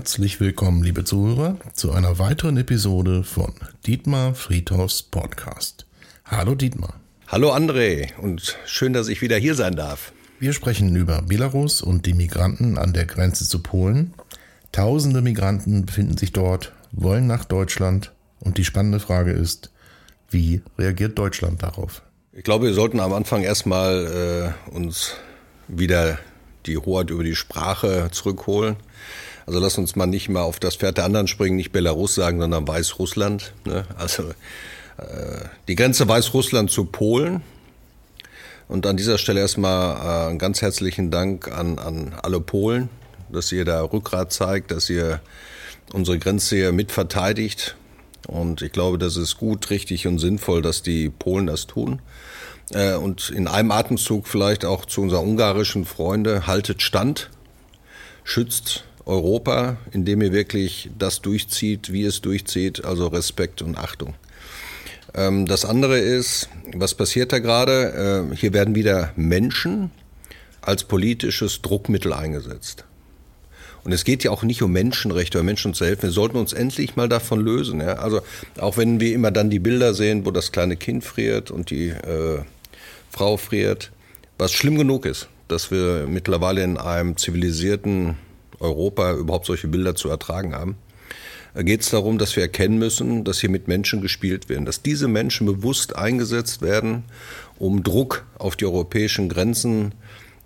Herzlich willkommen, liebe Zuhörer, zu einer weiteren Episode von Dietmar Friedhoffs Podcast. Hallo Dietmar. Hallo André und schön, dass ich wieder hier sein darf. Wir sprechen über Belarus und die Migranten an der Grenze zu Polen. Tausende Migranten befinden sich dort, wollen nach Deutschland und die spannende Frage ist, wie reagiert Deutschland darauf? Ich glaube, wir sollten am Anfang erstmal äh, uns wieder die Hoheit über die Sprache zurückholen. Also lass uns mal nicht mal auf das Pferd der anderen springen, nicht Belarus sagen, sondern Weißrussland. Ne? Also äh, die Grenze Weißrussland zu Polen. Und an dieser Stelle erstmal äh, einen ganz herzlichen Dank an, an alle Polen, dass ihr da Rückgrat zeigt, dass ihr unsere Grenze hier mit verteidigt. Und ich glaube, das ist gut, richtig und sinnvoll, dass die Polen das tun. Äh, und in einem Atemzug vielleicht auch zu unseren ungarischen Freunde, haltet Stand, schützt Europa, indem ihr wirklich das durchzieht, wie es durchzieht, also Respekt und Achtung. Ähm, das andere ist, was passiert da gerade? Äh, hier werden wieder Menschen als politisches Druckmittel eingesetzt. Und es geht ja auch nicht um Menschenrechte oder Menschen zu helfen. Wir sollten uns endlich mal davon lösen. Ja? Also auch wenn wir immer dann die Bilder sehen, wo das kleine Kind friert und die äh, Frau friert, was schlimm genug ist, dass wir mittlerweile in einem zivilisierten Europa überhaupt solche Bilder zu ertragen haben, äh, geht es darum, dass wir erkennen müssen, dass hier mit Menschen gespielt werden, dass diese Menschen bewusst eingesetzt werden, um Druck auf die europäischen Grenzen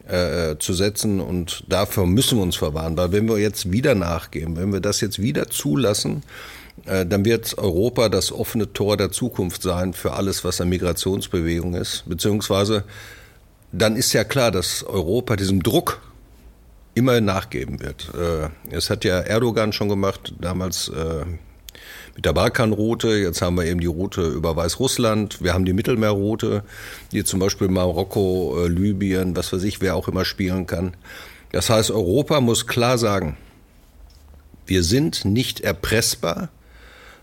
äh, zu setzen und dafür müssen wir uns verwahren, weil wenn wir jetzt wieder nachgeben, wenn wir das jetzt wieder zulassen, äh, dann wird Europa das offene Tor der Zukunft sein für alles, was eine Migrationsbewegung ist. Beziehungsweise dann ist ja klar, dass Europa diesem Druck immer nachgeben wird. Äh, es hat ja Erdogan schon gemacht, damals äh, mit der Balkanroute. Jetzt haben wir eben die Route über Weißrussland. Wir haben die Mittelmeerroute, die zum Beispiel Marokko, Libyen, was weiß ich, wer auch immer spielen kann. Das heißt, Europa muss klar sagen, wir sind nicht erpressbar,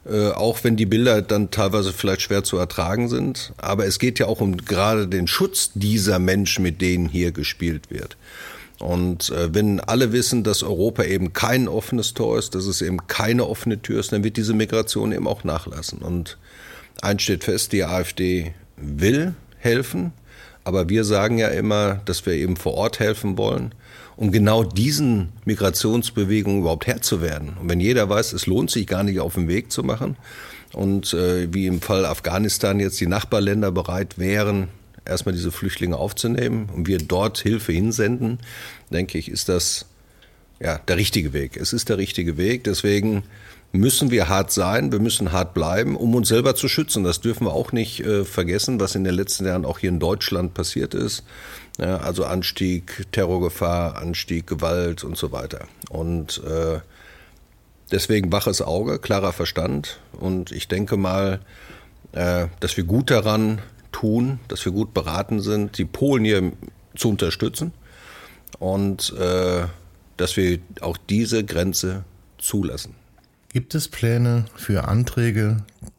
äh, auch wenn die Bilder dann teilweise vielleicht schwer zu ertragen sind. Aber es geht ja auch um gerade den Schutz dieser Menschen, mit denen hier gespielt wird. Und äh, wenn alle wissen, dass Europa eben kein offenes Tor ist, dass es eben keine offene Tür ist, dann wird diese Migration eben auch nachlassen. Und eins steht fest, die AfD will helfen, aber wir sagen ja immer, dass wir eben vor Ort helfen wollen um genau diesen Migrationsbewegungen überhaupt Herr zu werden. Und wenn jeder weiß, es lohnt sich gar nicht auf den Weg zu machen und äh, wie im Fall Afghanistan jetzt die Nachbarländer bereit wären, erstmal diese Flüchtlinge aufzunehmen und wir dort Hilfe hinsenden, denke ich, ist das ja der richtige Weg. Es ist der richtige Weg. Deswegen müssen wir hart sein, wir müssen hart bleiben, um uns selber zu schützen. Das dürfen wir auch nicht äh, vergessen, was in den letzten Jahren auch hier in Deutschland passiert ist. Ja, also Anstieg Terrorgefahr, Anstieg Gewalt und so weiter. Und äh, deswegen waches Auge, klarer Verstand. Und ich denke mal, äh, dass wir gut daran tun, dass wir gut beraten sind, die Polen hier zu unterstützen und äh, dass wir auch diese Grenze zulassen. Gibt es Pläne für Anträge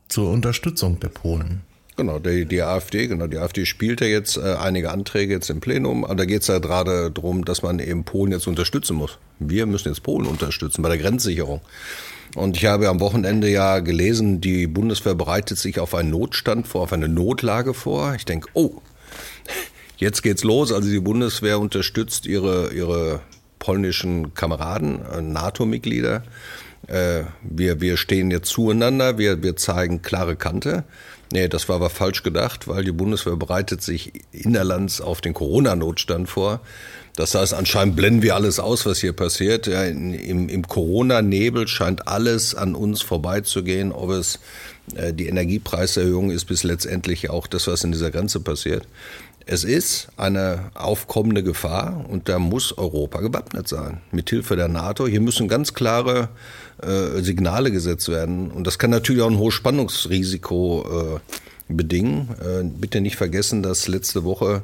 zur Unterstützung der Polen? Genau, die, die AfD, genau, die AfD spielt ja jetzt äh, einige Anträge jetzt im Plenum, aber da geht es ja gerade darum, dass man eben Polen jetzt unterstützen muss. Wir müssen jetzt Polen unterstützen bei der Grenzsicherung. Und ich habe am Wochenende ja gelesen, die Bundeswehr bereitet sich auf einen Notstand vor, auf eine Notlage vor. Ich denke, oh, jetzt geht's los. Also die Bundeswehr unterstützt ihre, ihre polnischen Kameraden, äh, NATO-Mitglieder äh, wir, wir stehen jetzt zueinander, wir, wir zeigen klare Kante. Nee, das war aber falsch gedacht, weil die Bundeswehr bereitet sich innerlands auf den Corona-Notstand vor. Das heißt, anscheinend blenden wir alles aus, was hier passiert. Ja, Im im Corona-Nebel scheint alles an uns vorbeizugehen, ob es äh, die Energiepreiserhöhung ist, bis letztendlich auch das, was in dieser Grenze passiert. Es ist eine aufkommende Gefahr und da muss Europa gewappnet sein. Mithilfe der NATO. Hier müssen ganz klare äh, Signale gesetzt werden. Und das kann natürlich auch ein hohes Spannungsrisiko äh, bedingen. Äh, bitte nicht vergessen, dass letzte Woche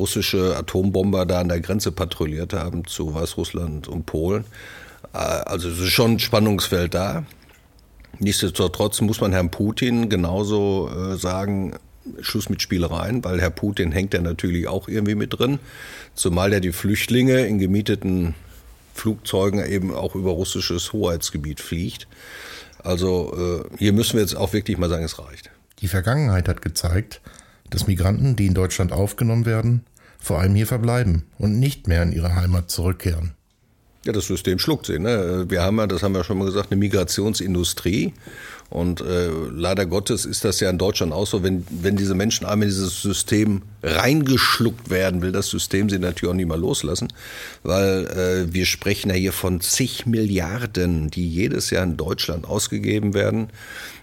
russische Atombomber da an der Grenze patrouilliert haben zu Weißrussland und Polen. Äh, also es ist schon ein Spannungsfeld da. Nichtsdestotrotz muss man Herrn Putin genauso äh, sagen, Schluss mit Spielereien, weil Herr Putin hängt ja natürlich auch irgendwie mit drin, zumal er die Flüchtlinge in gemieteten Flugzeugen eben auch über russisches Hoheitsgebiet fliegt. Also äh, hier müssen wir jetzt auch wirklich mal sagen, es reicht. Die Vergangenheit hat gezeigt, dass Migranten, die in Deutschland aufgenommen werden, vor allem hier verbleiben und nicht mehr in ihre Heimat zurückkehren. Ja, das System schluckt sie. Ne? Wir haben ja, das haben wir schon mal gesagt, eine Migrationsindustrie. Und äh, leider Gottes ist das ja in Deutschland auch so, wenn, wenn diese Menschen einmal in dieses System reingeschluckt werden, will das System sie natürlich auch nicht mal loslassen, weil äh, wir sprechen ja hier von zig Milliarden, die jedes Jahr in Deutschland ausgegeben werden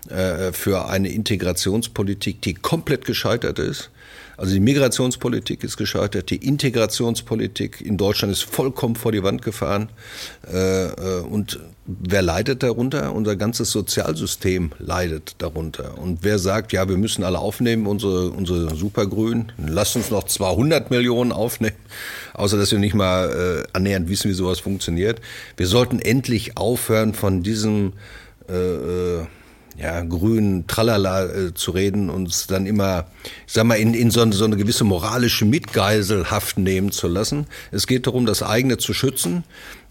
äh, für eine Integrationspolitik, die komplett gescheitert ist also die Migrationspolitik ist gescheitert, die Integrationspolitik in Deutschland ist vollkommen vor die Wand gefahren. Äh, äh, und wer leidet darunter? Unser ganzes Sozialsystem leidet darunter. Und wer sagt, ja, wir müssen alle aufnehmen, unsere, unsere Supergrünen, lass uns noch 200 Millionen aufnehmen, außer dass wir nicht mal äh, annähernd wissen, wie sowas funktioniert. Wir sollten endlich aufhören von diesem äh ja, grün Tralala äh, zu reden und dann immer, ich sag mal, in, in so, so eine gewisse moralische Mitgeiselhaft nehmen zu lassen. Es geht darum, das eigene zu schützen.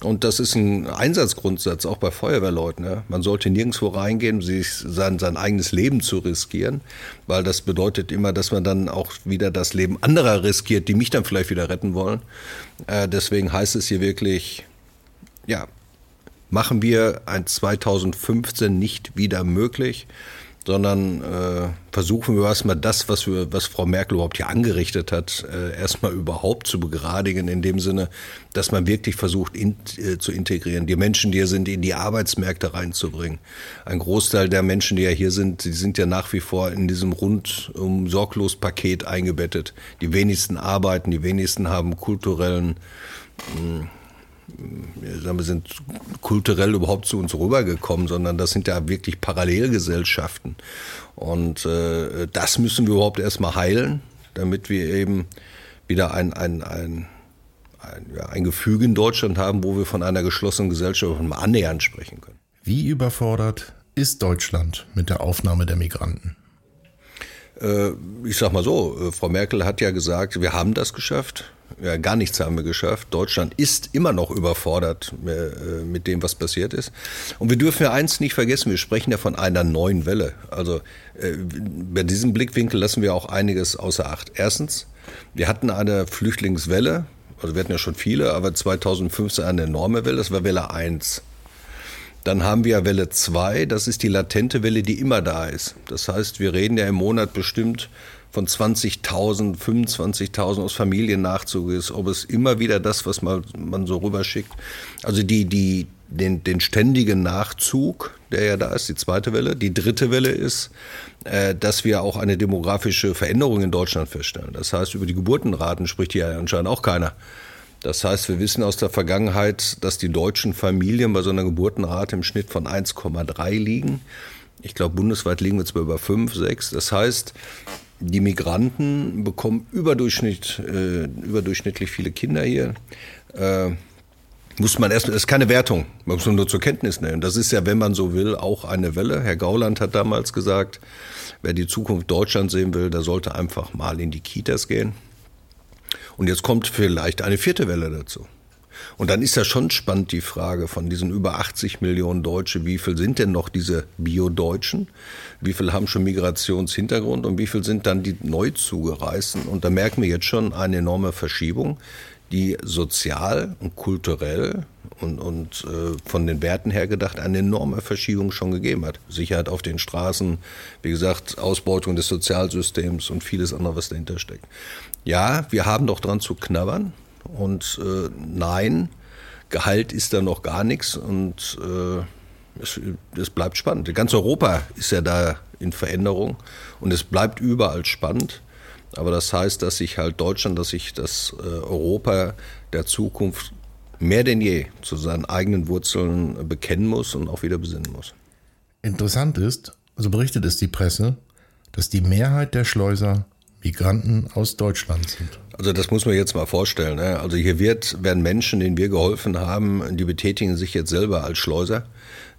Und das ist ein Einsatzgrundsatz auch bei Feuerwehrleuten. Ja. Man sollte nirgendwo reingehen, sich sein, sein eigenes Leben zu riskieren, weil das bedeutet immer, dass man dann auch wieder das Leben anderer riskiert, die mich dann vielleicht wieder retten wollen. Äh, deswegen heißt es hier wirklich, ja, machen wir ein 2015 nicht wieder möglich, sondern äh, versuchen wir erstmal das, was wir, was Frau Merkel überhaupt hier angerichtet hat, äh, erstmal überhaupt zu begradigen, in dem Sinne, dass man wirklich versucht in, äh, zu integrieren, die Menschen, die hier sind, in die Arbeitsmärkte reinzubringen. Ein Großteil der Menschen, die ja hier sind, die sind ja nach wie vor in diesem rundum sorglos Paket eingebettet. Die wenigsten arbeiten, die wenigsten haben kulturellen mh, hm, wir sind kulturell überhaupt zu uns rübergekommen, sondern das sind ja wirklich Parallelgesellschaften. Und äh, das müssen wir überhaupt erstmal heilen, damit wir eben wieder ein, ein, ein, ein, ja, ein Gefüge in Deutschland haben, wo wir von einer geschlossenen Gesellschaft mal annähernd sprechen können. Wie überfordert ist Deutschland mit der Aufnahme der Migranten? Äh, ich sag mal so, äh, Frau Merkel hat ja gesagt, wir haben das geschafft. Ja, gar nichts haben wir geschafft. Deutschland ist immer noch überfordert äh, mit dem, was passiert ist. Und wir dürfen ja eins nicht vergessen, wir sprechen ja von einer neuen Welle. Also bei diesem Blickwinkel lassen wir auch einiges außer Acht. Erstens, wir hatten eine Flüchtlingswelle, also wir hatten ja schon viele, aber 2015 eine enorme Welle, das war Welle 1. Dann haben wir Welle 2, das ist die latente Welle, die immer da ist. Das heißt, wir reden ja im Monat bestimmt von 20.000, 25.000 aus Familiennachzug ist, ob es immer wieder das, was man, man so rüberschickt. Also die, die, den, den ständigen Nachzug, der ja da ist, die zweite Welle. Die dritte Welle ist, äh, dass wir auch eine demografische Veränderung in Deutschland feststellen. Das heißt, über die Geburtenraten spricht hier anscheinend auch keiner. Das heißt, wir wissen aus der Vergangenheit, dass die deutschen Familien bei so einer Geburtenrate im Schnitt von 1,3 liegen. Ich glaube, bundesweit liegen wir zwar über 5, 6. Das heißt, die Migranten bekommen überdurchschnitt, äh, überdurchschnittlich viele Kinder hier. Äh, muss man erst, das ist keine Wertung, man muss nur zur Kenntnis nehmen. Das ist ja, wenn man so will, auch eine Welle. Herr Gauland hat damals gesagt, wer die Zukunft Deutschlands sehen will, der sollte einfach mal in die Kitas gehen. Und jetzt kommt vielleicht eine vierte Welle dazu. Und dann ist ja schon spannend die Frage von diesen über 80 Millionen Deutsche, wie viel sind denn noch diese Bio-Deutschen? Wie viel haben schon Migrationshintergrund und wie viel sind dann die Neuzugereisten? Und da merken wir jetzt schon eine enorme Verschiebung, die sozial und kulturell und, und äh, von den Werten her gedacht eine enorme Verschiebung schon gegeben hat. Sicherheit auf den Straßen, wie gesagt, Ausbeutung des Sozialsystems und vieles andere, was dahinter steckt. Ja, wir haben doch dran zu knabbern und äh, nein, Gehalt ist da noch gar nichts und äh, es, es bleibt spannend. Ganz Europa ist ja da in Veränderung und es bleibt überall spannend. Aber das heißt, dass sich halt Deutschland, dass sich das äh, Europa der Zukunft mehr denn je zu seinen eigenen Wurzeln bekennen muss und auch wieder besinnen muss. Interessant ist, so berichtet es die Presse, dass die Mehrheit der Schleuser Migranten aus Deutschland sind. Also das muss man jetzt mal vorstellen. Ne? Also hier wird, werden Menschen, denen wir geholfen haben, die betätigen sich jetzt selber als Schleuser.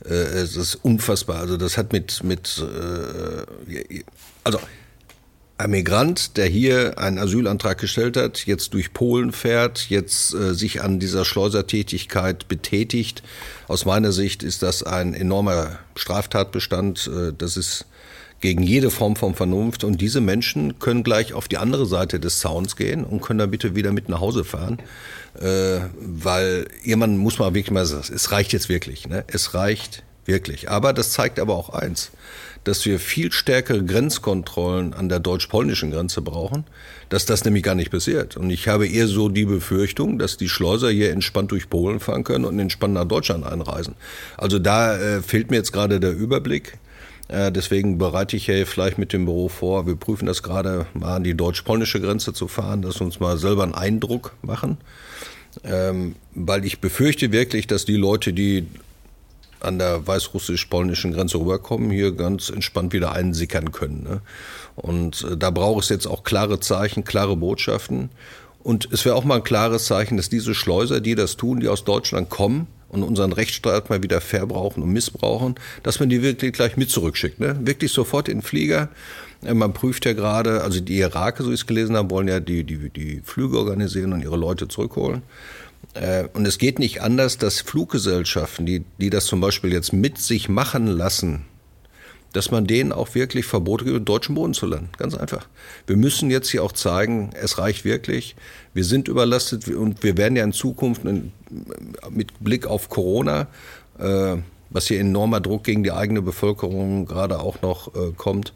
Äh, es ist unfassbar. Also das hat mit, mit äh, also ein Migrant, der hier einen Asylantrag gestellt hat, jetzt durch Polen fährt, jetzt äh, sich an dieser Schleusertätigkeit betätigt. Aus meiner Sicht ist das ein enormer Straftatbestand. Äh, das ist gegen jede Form von Vernunft. Und diese Menschen können gleich auf die andere Seite des Zauns gehen und können dann bitte wieder mit nach Hause fahren. Äh, weil jemand muss mal wirklich mal sagen, es reicht jetzt wirklich. Ne? Es reicht wirklich. Aber das zeigt aber auch eins dass wir viel stärkere Grenzkontrollen an der deutsch-polnischen Grenze brauchen, dass das nämlich gar nicht passiert. Und ich habe eher so die Befürchtung, dass die Schleuser hier entspannt durch Polen fahren können und entspannt nach Deutschland einreisen. Also da äh, fehlt mir jetzt gerade der Überblick. Äh, deswegen bereite ich ja vielleicht mit dem Büro vor, wir prüfen das gerade mal an die deutsch-polnische Grenze zu fahren, dass wir uns mal selber einen Eindruck machen. Ähm, weil ich befürchte wirklich, dass die Leute, die an der weißrussisch-polnischen Grenze rüberkommen, hier ganz entspannt wieder einsickern können. Ne? Und äh, da braucht es jetzt auch klare Zeichen, klare Botschaften. Und es wäre auch mal ein klares Zeichen, dass diese Schleuser, die das tun, die aus Deutschland kommen und unseren Rechtsstaat mal wieder verbrauchen und missbrauchen, dass man die wirklich gleich mit zurückschickt. Ne? Wirklich sofort in den Flieger. Äh, man prüft ja gerade, also die Iraker, so ich es gelesen habe, wollen ja die, die, die Flüge organisieren und ihre Leute zurückholen. Äh, und es geht nicht anders, dass Fluggesellschaften, die, die das zum Beispiel jetzt mit sich machen lassen, dass man denen auch wirklich Verbote gibt, deutschen Boden zu landen. Ganz einfach. Wir müssen jetzt hier auch zeigen, es reicht wirklich. Wir sind überlastet und wir werden ja in Zukunft mit Blick auf Corona, äh, was hier enormer Druck gegen die eigene Bevölkerung gerade auch noch äh, kommt,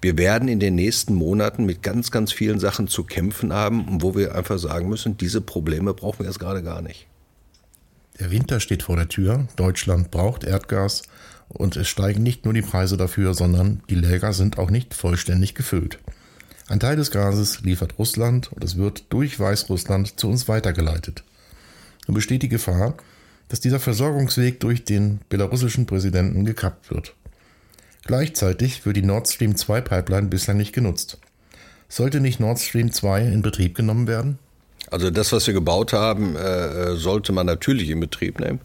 wir werden in den nächsten Monaten mit ganz, ganz vielen Sachen zu kämpfen haben, wo wir einfach sagen müssen, diese Probleme brauchen wir jetzt gerade gar nicht. Der Winter steht vor der Tür. Deutschland braucht Erdgas und es steigen nicht nur die Preise dafür, sondern die Läger sind auch nicht vollständig gefüllt. Ein Teil des Gases liefert Russland und es wird durch Weißrussland zu uns weitergeleitet. Nun besteht die Gefahr, dass dieser Versorgungsweg durch den belarussischen Präsidenten gekappt wird. Gleichzeitig wird die Nord Stream 2 Pipeline bislang nicht genutzt. Sollte nicht Nord Stream 2 in Betrieb genommen werden? Also das, was wir gebaut haben, äh, äh, sollte man natürlich in Betrieb nehmen.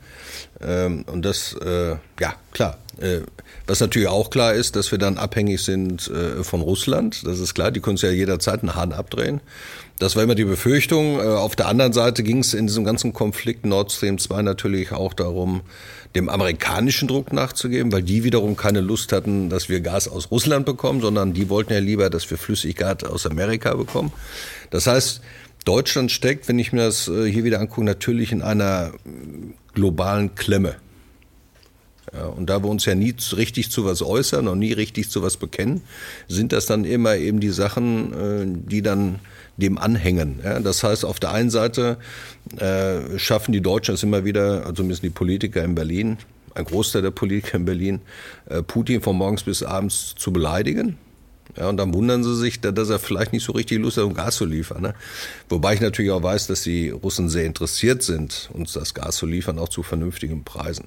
Ähm, und das, äh, ja, klar. Äh, was natürlich auch klar ist, dass wir dann abhängig sind äh, von Russland. Das ist klar, die können es ja jederzeit einen Hahn abdrehen. Das war immer die Befürchtung. Äh, auf der anderen Seite ging es in diesem ganzen Konflikt Nord Stream 2 natürlich auch darum, dem amerikanischen Druck nachzugeben, weil die wiederum keine Lust hatten, dass wir Gas aus Russland bekommen, sondern die wollten ja lieber, dass wir Flüssiggas aus Amerika bekommen. Das heißt, Deutschland steckt, wenn ich mir das äh, hier wieder angucke, natürlich in einer globalen Klemme. Ja, und da wir uns ja nie richtig zu was äußern und nie richtig zu was bekennen, sind das dann immer eben die Sachen, äh, die dann dem anhängen. Ja, das heißt, auf der einen Seite äh, schaffen die Deutschen es immer wieder, also zumindest die Politiker in Berlin, ein Großteil der Politiker in Berlin, äh, Putin von morgens bis abends zu beleidigen. Ja, und dann wundern sie sich, dass er vielleicht nicht so richtig Lust hat, um Gas zu liefern. Ne? Wobei ich natürlich auch weiß, dass die Russen sehr interessiert sind, uns das Gas zu liefern, auch zu vernünftigen Preisen.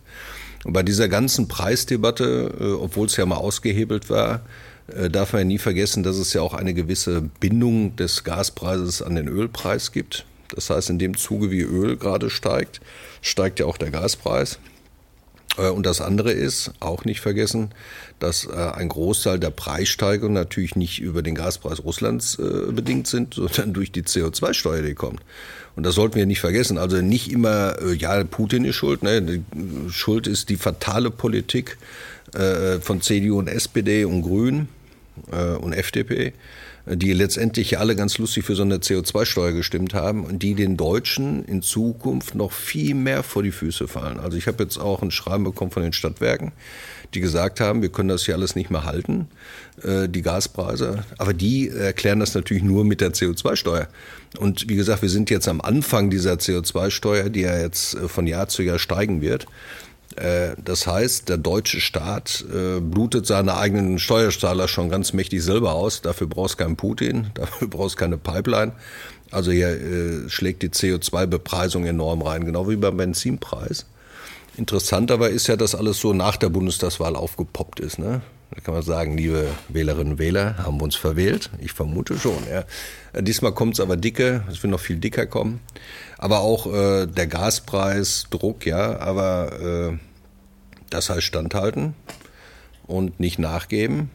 Und bei dieser ganzen Preisdebatte, äh, obwohl es ja mal ausgehebelt war, äh, darf man ja nie vergessen, dass es ja auch eine gewisse Bindung des Gaspreises an den Ölpreis gibt. Das heißt, in dem Zuge, wie Öl gerade steigt, steigt ja auch der Gaspreis. Äh, und das andere ist, auch nicht vergessen, dass äh, ein Großteil der Preissteigerungen natürlich nicht über den Gaspreis Russlands bedingt sind, sondern durch die CO2-Steuer, die kommt. Und das sollten wir nicht vergessen. Also nicht immer, ja, Putin ist schuld. Ne? Schuld ist die fatale Politik von CDU und SPD und Grünen äh, und FDP, die letztendlich alle ganz lustig für so eine CO2-Steuer gestimmt haben und die den Deutschen in Zukunft noch viel mehr vor die Füße fallen. Also ich habe jetzt auch ein Schreiben bekommen von den Stadtwerken, die gesagt haben, wir können das hier alles nicht mehr halten, äh, die Gaspreise. Aber die erklären das natürlich nur mit der CO2-Steuer. Und wie gesagt, wir sind jetzt am Anfang dieser CO2-Steuer, die ja jetzt äh, von Jahr zu Jahr steigen wird. Äh, das heißt, der deutsche Staat äh, blutet seine eigenen Steuerzahler schon ganz mächtig selber aus. Dafür brauchst du keinen Putin, dafür brauchst du keine Pipeline. Also hier äh, schlägt die CO2-Bepreisung enorm rein, genau wie beim Benzinpreis. Interessant aber ist ja, dass alles so nach der Bundestagswahl aufgepoppt ist. Ne? Da kann man sagen, liebe Wählerinnen und Wähler, haben wir uns verwählt? Ich vermute schon. Ja. Diesmal kommt es aber dicke, es wird noch viel dicker kommen. Aber auch äh, der Gaspreis, Druck, ja, aber äh, das heißt standhalten und nicht nachgeben.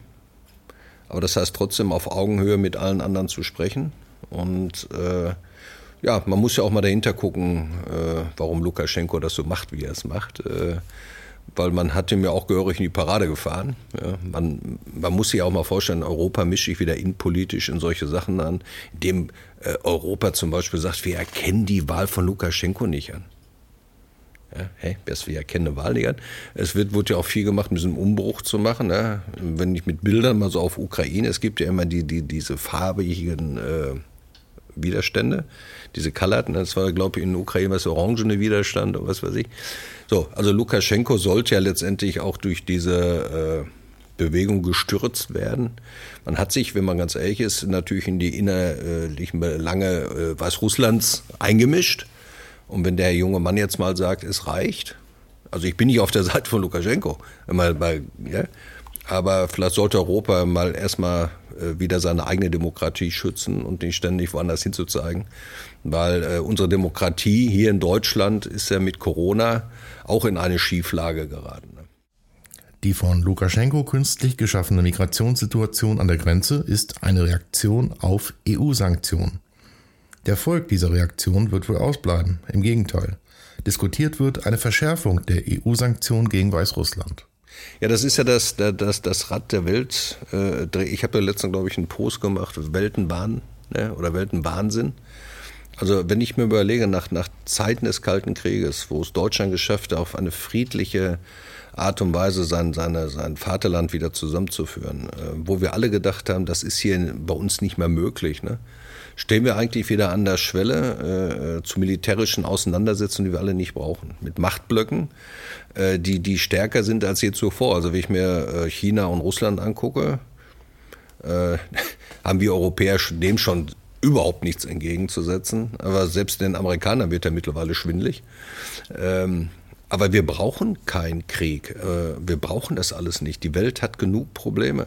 Aber das heißt trotzdem auf Augenhöhe mit allen anderen zu sprechen. Und äh, ja, man muss ja auch mal dahinter gucken, äh, warum Lukaschenko das so macht, wie er es macht. Weil man hat ihm ja auch gehörig in die Parade gefahren. Ja, man, man muss sich auch mal vorstellen, Europa mischt sich wieder innenpolitisch in solche Sachen an, indem äh, Europa zum Beispiel sagt, wir erkennen die Wahl von Lukaschenko nicht an. Ja, hey, wir erkennen eine Wahl nicht an. Es wird, wurde ja auch viel gemacht, um diesen Umbruch zu machen. Ja. Wenn ich mit Bildern mal so auf Ukraine, es gibt ja immer die, die, diese farbigen äh, Widerstände, diese Colored, das war, glaube ich, in der Ukraine was orangene Widerstand und was weiß ich. So, also Lukaschenko sollte ja letztendlich auch durch diese äh, Bewegung gestürzt werden. Man hat sich, wenn man ganz ehrlich ist, natürlich in die innerlichen Belange äh, Weißrusslands eingemischt. Und wenn der junge Mann jetzt mal sagt, es reicht, also ich bin nicht auf der Seite von Lukaschenko, mal, mal, ja, aber vielleicht sollte Europa mal erstmal wieder seine eigene Demokratie schützen und nicht ständig woanders hinzuzeigen. Weil äh, unsere Demokratie hier in Deutschland ist ja mit Corona auch in eine Schieflage geraten. Ne? Die von Lukaschenko künstlich geschaffene Migrationssituation an der Grenze ist eine Reaktion auf EU-Sanktionen. Der Erfolg dieser Reaktion wird wohl ausbleiben. Im Gegenteil. Diskutiert wird eine Verschärfung der EU-Sanktionen gegen Weißrussland. Ja, das ist ja das, das, das Rad der Welt. Äh, ich habe ja letztens, glaube ich, einen Post gemacht, Weltenbahn ne, oder Weltenwahnsinn. Also wenn ich mir überlege, nach, nach Zeiten des Kalten Krieges, wo es Deutschland geschafft hat, auf eine friedliche Art und Weise sein, seine, sein Vaterland wieder zusammenzuführen, äh, wo wir alle gedacht haben, das ist hier bei uns nicht mehr möglich. Ne? Stehen wir eigentlich wieder an der Schwelle äh, zu militärischen Auseinandersetzungen, die wir alle nicht brauchen. Mit Machtblöcken, äh, die, die stärker sind als je zuvor. Also wenn ich mir äh, China und Russland angucke, äh, haben wir Europäer dem schon überhaupt nichts entgegenzusetzen. Aber selbst den Amerikanern wird er mittlerweile schwindlig. Ähm, aber wir brauchen keinen Krieg. Äh, wir brauchen das alles nicht. Die Welt hat genug Probleme.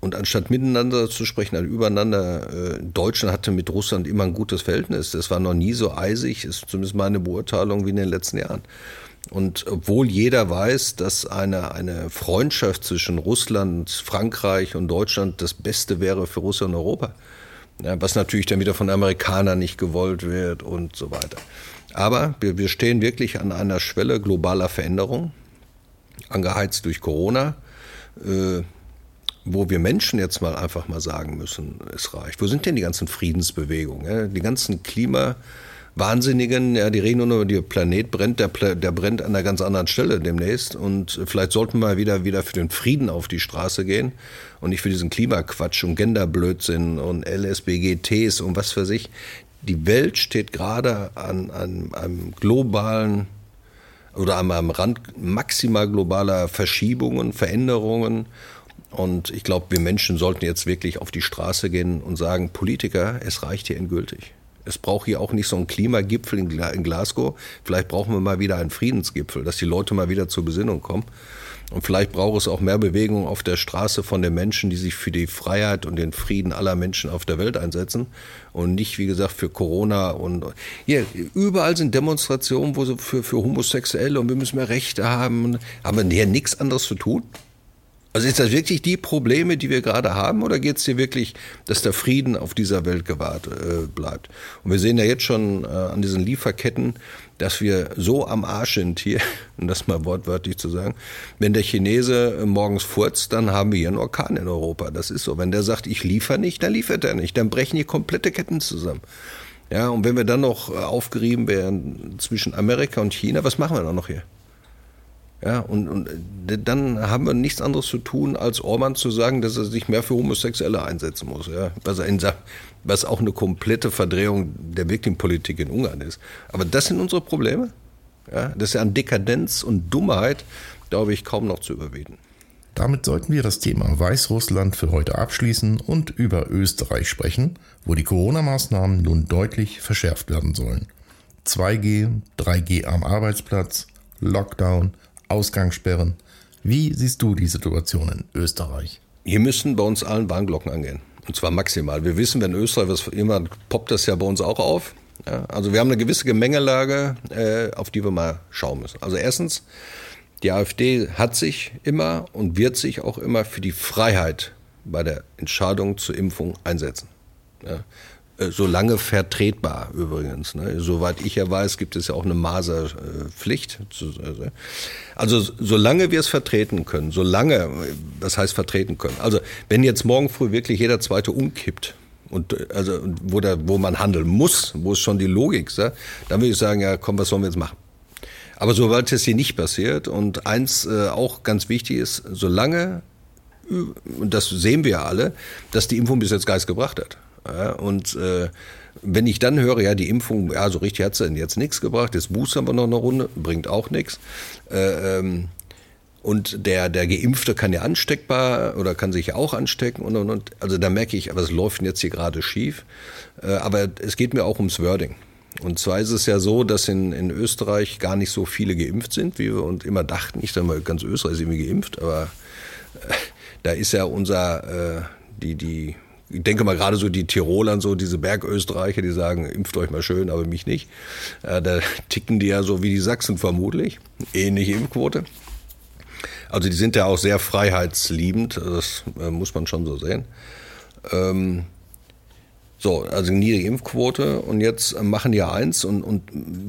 Und anstatt miteinander zu sprechen, also übereinander, äh, Deutschland hatte mit Russland immer ein gutes Verhältnis. Das war noch nie so eisig, ist zumindest meine Beurteilung wie in den letzten Jahren. Und obwohl jeder weiß, dass eine, eine Freundschaft zwischen Russland, Frankreich und Deutschland das Beste wäre für Russland und Europa, ja, was natürlich dann wieder von Amerikanern nicht gewollt wird und so weiter. Aber wir, wir stehen wirklich an einer Schwelle globaler Veränderung, angeheizt durch Corona. Äh, wo wir Menschen jetzt mal einfach mal sagen müssen, es reicht. Wo sind denn die ganzen Friedensbewegungen? Die ganzen Klimawahnsinnigen, ja, die reden nur über der Planet brennt, der, der brennt an einer ganz anderen Stelle demnächst. Und vielleicht sollten wir wieder, wieder für den Frieden auf die Straße gehen und nicht für diesen Klimaquatsch und Genderblödsinn und LSBGTs und was für sich. Die Welt steht gerade an, an einem globalen oder am Rand maximal globaler Verschiebungen, Veränderungen. Und ich glaube, wir Menschen sollten jetzt wirklich auf die Straße gehen und sagen, Politiker, es reicht hier endgültig. Es braucht hier auch nicht so einen Klimagipfel in Glasgow. Vielleicht brauchen wir mal wieder einen Friedensgipfel, dass die Leute mal wieder zur Besinnung kommen. Und vielleicht braucht es auch mehr Bewegung auf der Straße von den Menschen, die sich für die Freiheit und den Frieden aller Menschen auf der Welt einsetzen und nicht, wie gesagt, für Corona und hier überall sind Demonstrationen, wo sie für, für Homosexuelle und wir müssen mehr Rechte haben. Haben wir hier nichts anderes zu tun? Also ist das wirklich die Probleme, die wir gerade haben, oder geht es hier wirklich, dass der Frieden auf dieser Welt gewahrt äh, bleibt? Und wir sehen ja jetzt schon äh, an diesen Lieferketten, dass wir so am Arsch sind hier, um das mal wortwörtlich zu sagen. Wenn der Chinese äh, morgens furzt, dann haben wir hier einen Orkan in Europa. Das ist so. Wenn der sagt, ich liefere nicht, dann liefert er nicht. Dann brechen hier komplette Ketten zusammen. Ja, und wenn wir dann noch äh, aufgerieben wären zwischen Amerika und China, was machen wir dann noch hier? Ja, und, und dann haben wir nichts anderes zu tun, als Orban zu sagen, dass er sich mehr für Homosexuelle einsetzen muss. Ja, was, ein, was auch eine komplette Verdrehung der Victim-Politik in Ungarn ist. Aber das sind unsere Probleme. Ja, das ist ja an Dekadenz und Dummheit, glaube ich, kaum noch zu überwinden. Damit sollten wir das Thema Weißrussland für heute abschließen und über Österreich sprechen, wo die Corona-Maßnahmen nun deutlich verschärft werden sollen. 2G, 3G am Arbeitsplatz, Lockdown, Ausgangssperren. Wie siehst du die Situation in Österreich? Hier müssen bei uns allen Warnglocken angehen. Und zwar maximal. Wir wissen, wenn Österreich was immer poppt das ja bei uns auch auf. Ja, also wir haben eine gewisse Gemengelage, äh, auf die wir mal schauen müssen. Also erstens, die AfD hat sich immer und wird sich auch immer für die Freiheit bei der Entscheidung zur Impfung einsetzen. Ja. Äh, solange vertretbar übrigens. Ne? Soweit ich ja weiß, gibt es ja auch eine Maserpflicht. Also solange wir es vertreten können, solange, das heißt vertreten können. Also wenn jetzt morgen früh wirklich jeder zweite umkippt, und also wo, da, wo man handeln muss, wo es schon die Logik ist, dann würde ich sagen, ja komm, was sollen wir jetzt machen? Aber sobald es hier nicht passiert und eins äh, auch ganz wichtig ist, solange, und das sehen wir ja alle, dass die Impfung bis jetzt Geist gebracht hat. Ja, und äh, wenn ich dann höre, ja, die Impfung, ja, so richtig hat sie jetzt nichts gebracht, jetzt boostern wir noch eine Runde, bringt auch nichts. Äh, ähm, und der, der Geimpfte kann ja ansteckbar oder kann sich ja auch anstecken und, und, und. Also da merke ich, aber es läuft jetzt hier gerade schief. Äh, aber es geht mir auch ums Wording. Und zwar ist es ja so, dass in, in Österreich gar nicht so viele geimpft sind, wie wir uns immer dachten. Ich sage mal, ganz Österreich ist irgendwie geimpft, aber äh, da ist ja unser, äh, die, die ich denke mal gerade so die Tirolern, so diese Bergösterreicher, die sagen, impft euch mal schön, aber mich nicht. Äh, da ticken die ja so wie die Sachsen vermutlich. Ähnliche Impfquote. Also die sind ja auch sehr freiheitsliebend, das äh, muss man schon so sehen. Ähm, so, also niedrige Impfquote und jetzt machen die eins und, und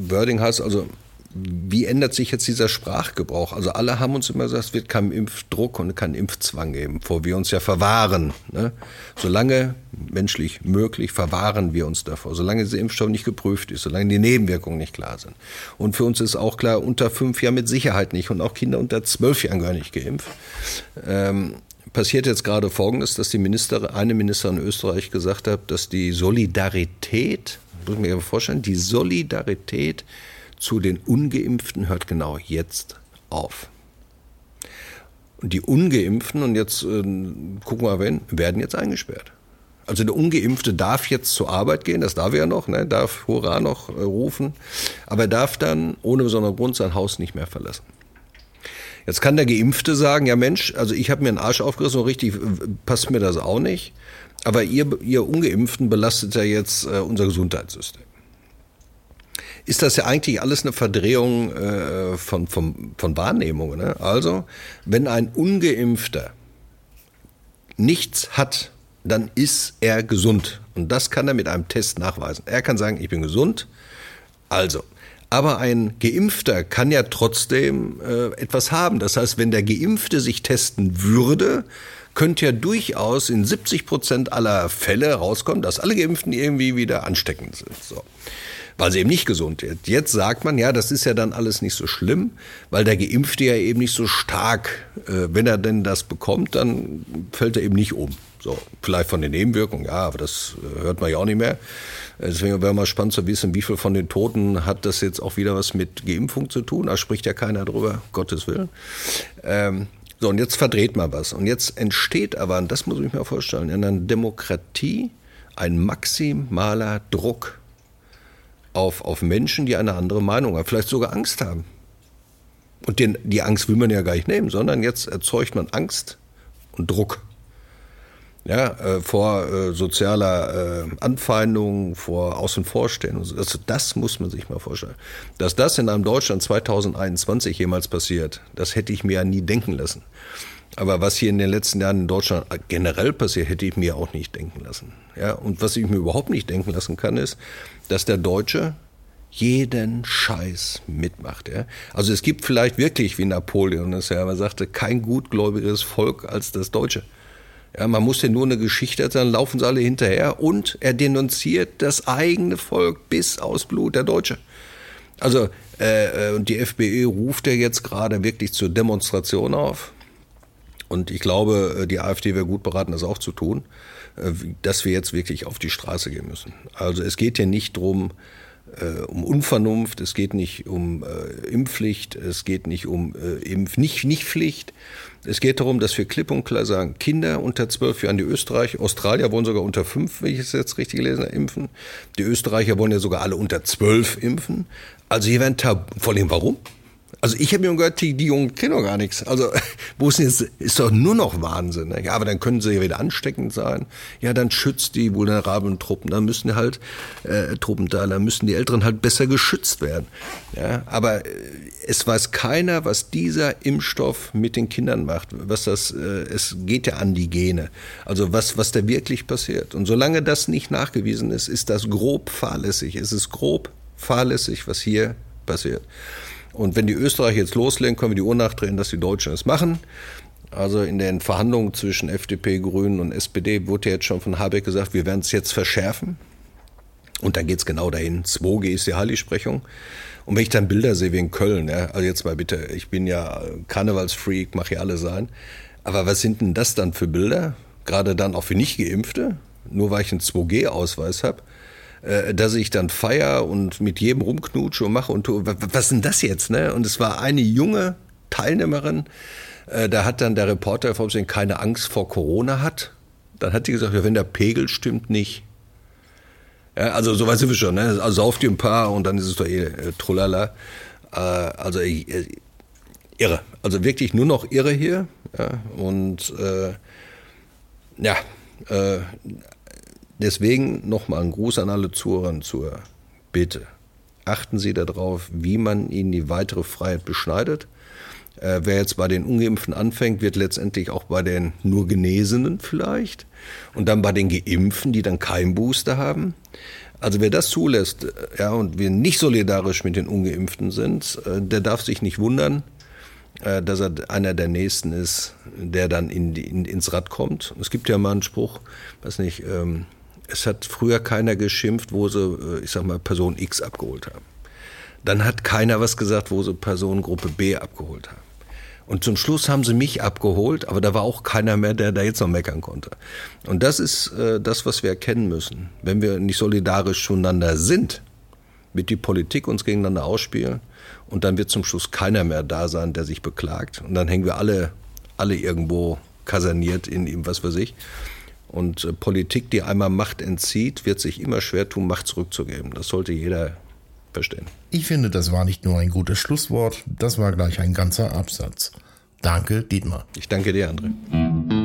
Wording heißt also wie ändert sich jetzt dieser Sprachgebrauch? Also alle haben uns immer gesagt, es wird keinen Impfdruck und keinen Impfzwang geben, vor wir uns ja verwahren. Ne? Solange menschlich möglich verwahren wir uns davor, solange dieser Impfstoff nicht geprüft ist, solange die Nebenwirkungen nicht klar sind. Und für uns ist auch klar, unter fünf Jahren mit Sicherheit nicht und auch Kinder unter zwölf Jahren gar nicht geimpft. Ähm, passiert jetzt gerade Folgendes, dass die Minister, eine Ministerin in Österreich gesagt hat, dass die Solidarität, muss ich mir vorstellen, die Solidarität zu den ungeimpften hört genau jetzt auf. Und die ungeimpften, und jetzt äh, gucken wir, wen, werden jetzt eingesperrt. Also der Ungeimpfte darf jetzt zur Arbeit gehen, das darf er ja noch, ne, darf Hurra noch äh, rufen, aber er darf dann ohne besonderen Grund sein Haus nicht mehr verlassen. Jetzt kann der Geimpfte sagen, ja Mensch, also ich habe mir einen Arsch aufgerissen, so richtig passt mir das auch nicht, aber ihr, ihr Ungeimpften belastet ja jetzt äh, unser Gesundheitssystem ist das ja eigentlich alles eine Verdrehung äh, von, von, von Wahrnehmungen. Ne? Also, wenn ein ungeimpfter nichts hat, dann ist er gesund. Und das kann er mit einem Test nachweisen. Er kann sagen, ich bin gesund. Also, aber ein Geimpfter kann ja trotzdem äh, etwas haben. Das heißt, wenn der Geimpfte sich testen würde, könnte ja durchaus in 70 Prozent aller Fälle rauskommen, dass alle Geimpften irgendwie wieder ansteckend sind. So weil sie eben nicht gesund wird. Jetzt sagt man, ja, das ist ja dann alles nicht so schlimm, weil der Geimpfte ja eben nicht so stark, äh, wenn er denn das bekommt, dann fällt er eben nicht um. So, vielleicht von den Nebenwirkungen, ja, aber das äh, hört man ja auch nicht mehr. Deswegen wäre mal spannend zu wissen, wie viel von den Toten hat das jetzt auch wieder was mit Geimpfung zu tun. Da spricht ja keiner drüber, Gottes Willen. Ähm, so, und jetzt verdreht man was. Und jetzt entsteht aber, und das muss ich mir vorstellen, in einer Demokratie ein maximaler Druck auf, auf Menschen, die eine andere Meinung haben, vielleicht sogar Angst haben. Und den, die Angst will man ja gar nicht nehmen, sondern jetzt erzeugt man Angst und Druck. Ja, äh, vor äh, sozialer äh, Anfeindung, vor Außenvorstellen. Also das muss man sich mal vorstellen. Dass das in einem Deutschland 2021 jemals passiert, das hätte ich mir ja nie denken lassen. Aber was hier in den letzten Jahren in Deutschland generell passiert, hätte ich mir auch nicht denken lassen. Ja, und was ich mir überhaupt nicht denken lassen kann, ist, dass der Deutsche jeden Scheiß mitmacht. Ja? Also es gibt vielleicht wirklich, wie Napoleon es ja immer sagte, kein gutgläubiges Volk als das Deutsche. Ja, man muss ja nur eine Geschichte erzählen, laufen sie alle hinterher und er denunziert das eigene Volk bis aus Blut, der Deutsche. Also äh, und die FPÖ ruft ja jetzt gerade wirklich zur Demonstration auf. Und ich glaube, äh, die AfD wäre gut beraten, das auch zu tun, äh, dass wir jetzt wirklich auf die Straße gehen müssen. Also es geht hier nicht drum äh, um Unvernunft, es geht nicht um äh, Impfpflicht, es geht nicht um äh, Impf nicht Nichtpflicht. Es geht darum, dass wir klipp und klar sagen, Kinder unter zwölf Jahren, die Österreicher, Australier wollen sogar unter fünf, wenn ich es jetzt richtig gelesen habe, impfen. Die Österreicher wollen ja sogar alle unter zwölf impfen. Also hier werden Tabu, vor allem warum? Also ich habe mir gehört, die, die Jungen kennen doch gar nichts. Also wo ist jetzt, ist doch nur noch Wahnsinn. Ne? Ja, aber dann können sie ja wieder ansteckend sein. Ja, dann schützt die vulnerablen Truppen. Dann müssen halt äh, Truppen da, dann müssen die Älteren halt besser geschützt werden. Ja, aber äh, es weiß keiner, was dieser Impfstoff mit den Kindern macht. Was das, äh, es geht ja an die Gene. Also was, was da wirklich passiert. Und solange das nicht nachgewiesen ist, ist das grob fahrlässig. Es ist grob fahrlässig, was hier passiert. Und wenn die Österreicher jetzt loslegen, können wir die Uhr nachdrehen, dass die Deutschen es machen. Also in den Verhandlungen zwischen FDP, Grünen und SPD wurde jetzt schon von Habeck gesagt, wir werden es jetzt verschärfen. Und dann geht's genau dahin. 2G ist die Heiligsprechung. Und wenn ich dann Bilder sehe wie in Köln, ja, also jetzt mal bitte, ich bin ja Karnevalsfreak, mache ja alle sein. Aber was sind denn das dann für Bilder? Gerade dann auch für Nicht-Geimpfte, nur weil ich einen 2G-Ausweis habe äh, dass ich dann feier und mit jedem rumknutsche und mache und tue. Was ist denn das jetzt? Ne? Und es war eine junge Teilnehmerin, äh, da hat dann der Reporter vom Sehen keine Angst vor Corona hat. Dann hat sie gesagt, ja, wenn der Pegel stimmt, nicht. Ja, also so weißt du schon, ne? Also sauft ihr ein paar und dann ist es doch eh äh, Trullala. Äh, also äh, irre. Also wirklich nur noch irre hier. Ja? Und äh, ja, äh, Deswegen nochmal ein Gruß an alle Zuhörer zur Bitte. Achten Sie darauf, wie man Ihnen die weitere Freiheit beschneidet. Äh, wer jetzt bei den Ungeimpften anfängt, wird letztendlich auch bei den nur Genesenen vielleicht und dann bei den Geimpften, die dann kein Booster haben. Also wer das zulässt, äh, ja, und wir nicht solidarisch mit den Ungeimpften sind, äh, der darf sich nicht wundern, äh, dass er einer der Nächsten ist, der dann in die, in, ins Rad kommt. Es gibt ja mal einen Spruch, weiß nicht, ähm, es hat früher keiner geschimpft, wo sie, äh, ich sag mal, Person X abgeholt haben. Dann hat keiner was gesagt, wo sie Personengruppe B abgeholt haben. Und zum Schluss haben sie mich abgeholt, aber da war auch keiner mehr, der da jetzt noch meckern konnte. Und das ist äh, das, was wir erkennen müssen. Wenn wir nicht solidarisch zueinander sind, wird die Politik uns gegeneinander ausspielen und dann wird zum Schluss keiner mehr da sein, der sich beklagt. Und dann hängen wir alle, alle irgendwo kaserniert in ihm, was weiß ich. Und äh, Politik, die einmal Macht entzieht, wird sich immer schwer tun, Macht zurückzugeben. Das sollte jeder verstehen. Ich finde, das war nicht nur ein gutes Schlusswort, das war gleich ein ganzer Absatz. Danke, Dietmar. Ich danke dir, André.